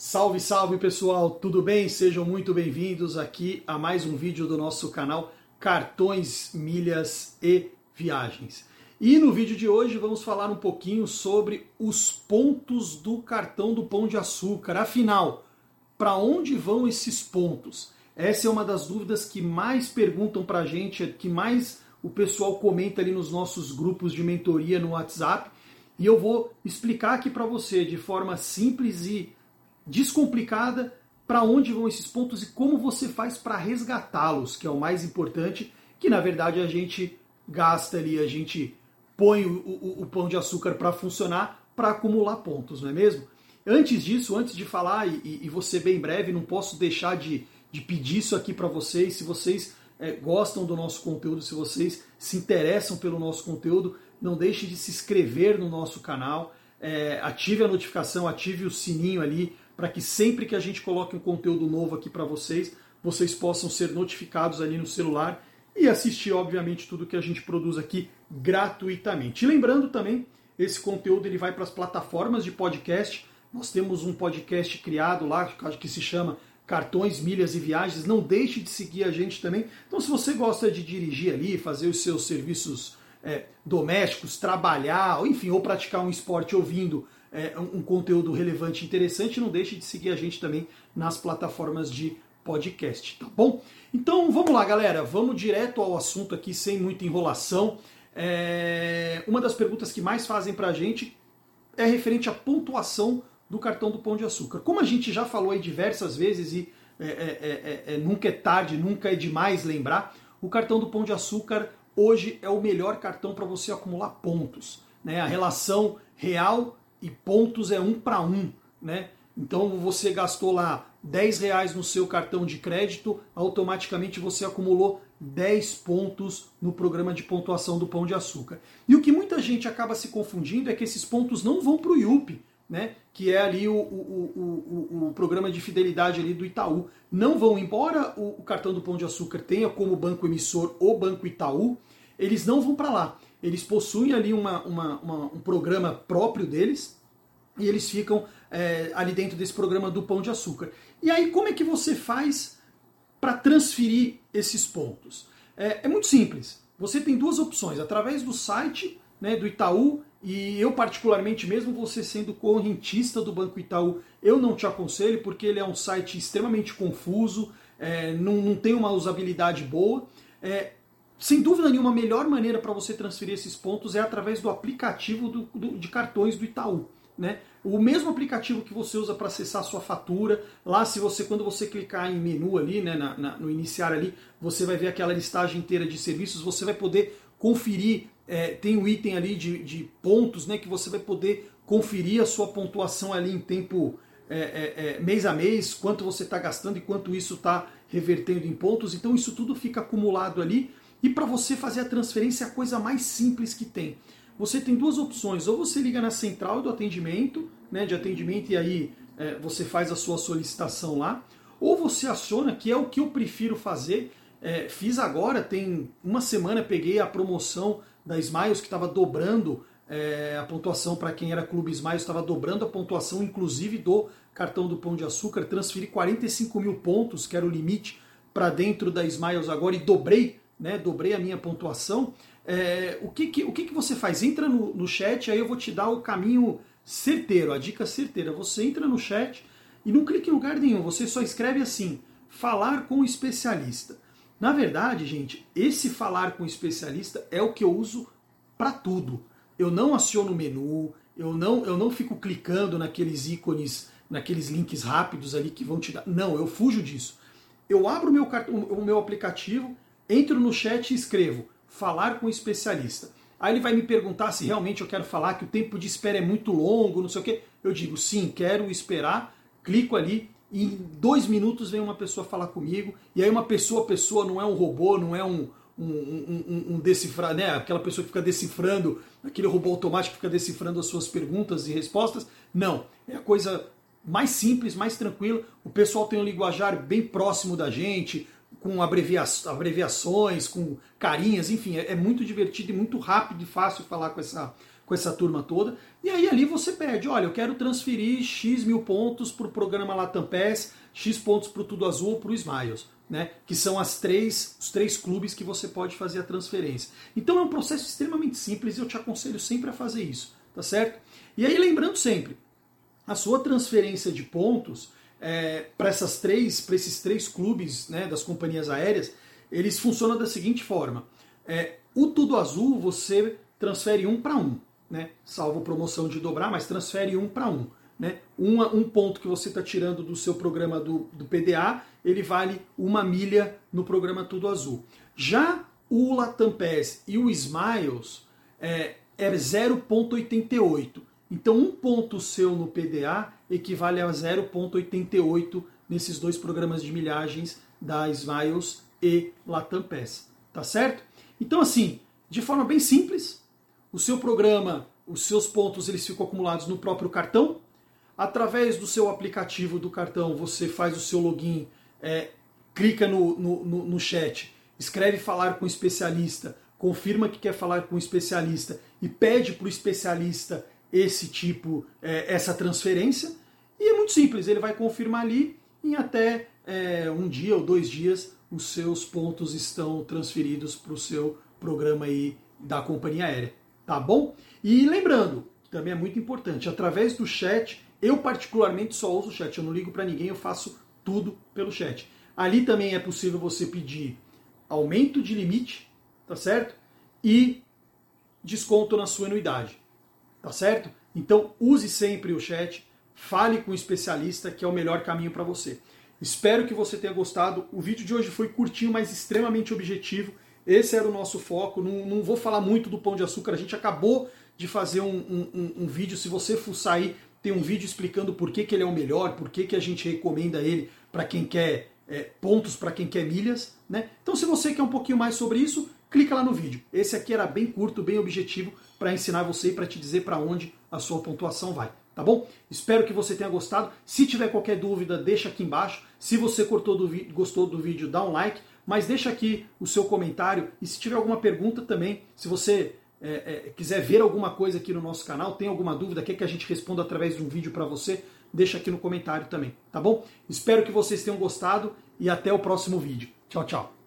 Salve, salve pessoal, tudo bem? Sejam muito bem-vindos aqui a mais um vídeo do nosso canal Cartões, Milhas e Viagens. E no vídeo de hoje vamos falar um pouquinho sobre os pontos do cartão do Pão de Açúcar. Afinal, para onde vão esses pontos? Essa é uma das dúvidas que mais perguntam para a gente, que mais o pessoal comenta ali nos nossos grupos de mentoria no WhatsApp. E eu vou explicar aqui para você de forma simples e descomplicada para onde vão esses pontos e como você faz para resgatá-los, que é o mais importante, que na verdade a gente gasta ali, a gente põe o, o, o pão de açúcar para funcionar para acumular pontos, não é mesmo? Antes disso, antes de falar, e, e você bem breve, não posso deixar de, de pedir isso aqui para vocês, se vocês é, gostam do nosso conteúdo, se vocês se interessam pelo nosso conteúdo, não deixe de se inscrever no nosso canal, é, ative a notificação, ative o sininho ali para que sempre que a gente coloque um conteúdo novo aqui para vocês, vocês possam ser notificados ali no celular e assistir, obviamente, tudo que a gente produz aqui gratuitamente. E lembrando também, esse conteúdo ele vai para as plataformas de podcast. Nós temos um podcast criado lá que se chama Cartões, Milhas e Viagens. Não deixe de seguir a gente também. Então, se você gosta de dirigir ali, fazer os seus serviços é, domésticos, trabalhar, enfim, ou praticar um esporte ouvindo é, um, conteúdo relevante e interessante, não deixe de seguir a gente também nas plataformas de podcast, tá bom? Então vamos lá, galera, vamos direto ao assunto aqui, sem muita enrolação. É, uma das perguntas que mais fazem pra gente é referente à pontuação do cartão do Pão de Açúcar. Como a gente já falou aí diversas vezes e é, é, é, é nunca é tarde, nunca é demais lembrar, o cartão do Pão de Açúcar hoje é o melhor cartão para você acumular pontos. Né? A relação real e pontos é um para um, né? Então você gastou lá 10 reais no seu cartão de crédito, automaticamente você acumulou 10 pontos no programa de pontuação do Pão de Açúcar. E o que muita gente acaba se confundindo é que esses pontos não vão para o IUP, né? que é ali o, o, o, o, programa de fidelidade ali do Itaú. Não vão, embora o, cartão do Pão de Açúcar tenha como banco emissor o Banco Itaú, eles não vão para lá. Eles possuem ali uma, uma, uma, um programa próprio deles e eles ficam é, ali dentro desse programa do Pão de Açúcar. E aí, como é que você faz para transferir esses pontos? É, é, muito simples. Você tem duas opções. Através do site né, do Itaú, e eu particularmente, mesmo você sendo correntista do Banco Itaú, eu não te aconselho, porque ele é um site extremamente confuso, é, não, não, tem uma usabilidade boa. É, sem dúvida nenhuma, a melhor maneira para você transferir esses pontos é através do aplicativo do, do, de cartões do Itaú. Né? O mesmo aplicativo que você usa para acessar a sua fatura, lá se você quando você clicar em menu ali, né, na, na, no iniciar ali, você vai ver aquela listagem inteira de serviços, você vai poder conferir, é, tem um item ali de, de pontos, né, que você vai poder conferir a sua pontuação ali em tempo é, é, é mês a mês, quanto você está gastando e quanto isso está revertendo em pontos. Então isso tudo fica acumulado ali e para você fazer a transferência é a coisa mais simples que tem. Você tem duas opções, ou você liga na central do atendimento, né, de atendimento e aí é, você faz a sua solicitação lá, ou você aciona, que é o que eu prefiro fazer. É, fiz agora, tem uma semana, peguei a promoção da Smiles que estava dobrando é, a pontuação para quem era Clube Smiles, estava dobrando a pontuação, inclusive do cartão do Pão de Açúcar. Transferi 45 mil pontos, que era o limite, para dentro da Smiles agora e dobrei né, dobrei a minha pontuação. É, o que, que, o que, que você faz? Entra no, no chat, aí eu vou te dar o caminho certeiro, a dica certeira. Você entra no chat e não clique em lugar nenhum, você só escreve assim: falar com especialista. Na verdade, gente, esse falar com especialista é o que eu uso para tudo. Eu não aciono o menu, eu não, eu não fico clicando naqueles ícones, naqueles links rápidos ali que vão te dar. Não, eu fujo disso. Eu abro meu, o meu aplicativo, entro no chat e escrevo falar com o especialista. Aí ele vai me perguntar se realmente eu quero falar que o tempo de espera é muito longo, não sei o quê. Eu digo sim, quero esperar, clico ali e em dois minutos vem uma pessoa falar comigo. E aí uma pessoa, pessoa não é um robô, não é um, um, um, um decifrar, né? Aquela pessoa que fica decifrando, aquele robô automático que fica decifrando as suas perguntas e respostas. Não, é a coisa mais simples, mais tranquila. O pessoal tem um linguajar bem próximo da gente, com abrevia abreviações, com carinhas, enfim, é, é, muito divertido e muito rápido e fácil falar com essa, com essa turma toda. E aí ali você pede, olha, eu quero transferir X mil pontos para o programa Latam Pass, X pontos para o Tudo Azul ou para o Smiles. Né, que são as três, os três clubes que você pode fazer a transferência. Então é um processo extremamente simples e eu te aconselho sempre a fazer isso, tá certo? E aí lembrando sempre, a sua transferência de pontos é, para essas três, para esses três clubes né, das companhias aéreas, eles funcionam da seguinte forma: é, o Tudo Azul você transfere um para um, né? Salvo promoção de dobrar, mas transfere um para um. Né? Um, um ponto que você está tirando do seu programa do, do PDA, ele vale uma milha no programa Tudo Azul. Já o Latam Pass e o Smiles é, é 0,88. Então, um ponto seu no PDA equivale a 0,88 nesses dois programas de milhagens da Smiles e Latam Pass. Tá certo? Então, assim, de forma bem simples, o seu programa, os seus pontos, eles ficam acumulados no próprio cartão. Através do seu aplicativo do cartão, você faz o seu login, é, clica no, no, no, no chat, escreve falar com especialista, confirma que quer falar com o especialista e pede para o especialista esse tipo, é, essa transferência. E é muito simples, ele vai confirmar ali em até é, um dia ou dois dias os seus pontos estão transferidos para o seu programa aí da companhia aérea, tá bom? E lembrando, também é muito importante, através do chat, eu particularmente só uso o chat, eu não ligo para ninguém, eu faço tudo pelo chat. Ali também é possível você pedir aumento de limite, tá certo? E desconto na sua anuidade, tá certo? Então use sempre o chat, fale com o especialista, que é o melhor caminho para você. Espero que você tenha gostado. O vídeo de hoje foi curtinho, mas extremamente objetivo. Esse era o nosso foco. Não, não vou falar muito do pão de açúcar. A gente acabou de fazer um, um, um vídeo. Se você fuçar aí, tem um vídeo explicando por que, que ele é o melhor, por que, que a gente recomenda ele para quem quer é, pontos, para quem quer milhas. Né? Então, se você quer um pouquinho mais sobre isso, clica lá no vídeo. Esse aqui era bem curto, bem objetivo para ensinar você e para te dizer para onde a sua pontuação vai tá bom? Espero que você tenha gostado. Se tiver qualquer dúvida, deixa aqui embaixo. Se você do gostou do vídeo, dá um like, mas deixa aqui o seu comentário. E se tiver alguma pergunta também, se você é, é, quiser ver alguma coisa aqui no nosso canal, tem alguma dúvida, quer que a gente responda através de um vídeo para você, deixa aqui no comentário também, tá bom? Espero que vocês tenham gostado e até o próximo vídeo. Tchau, tchau.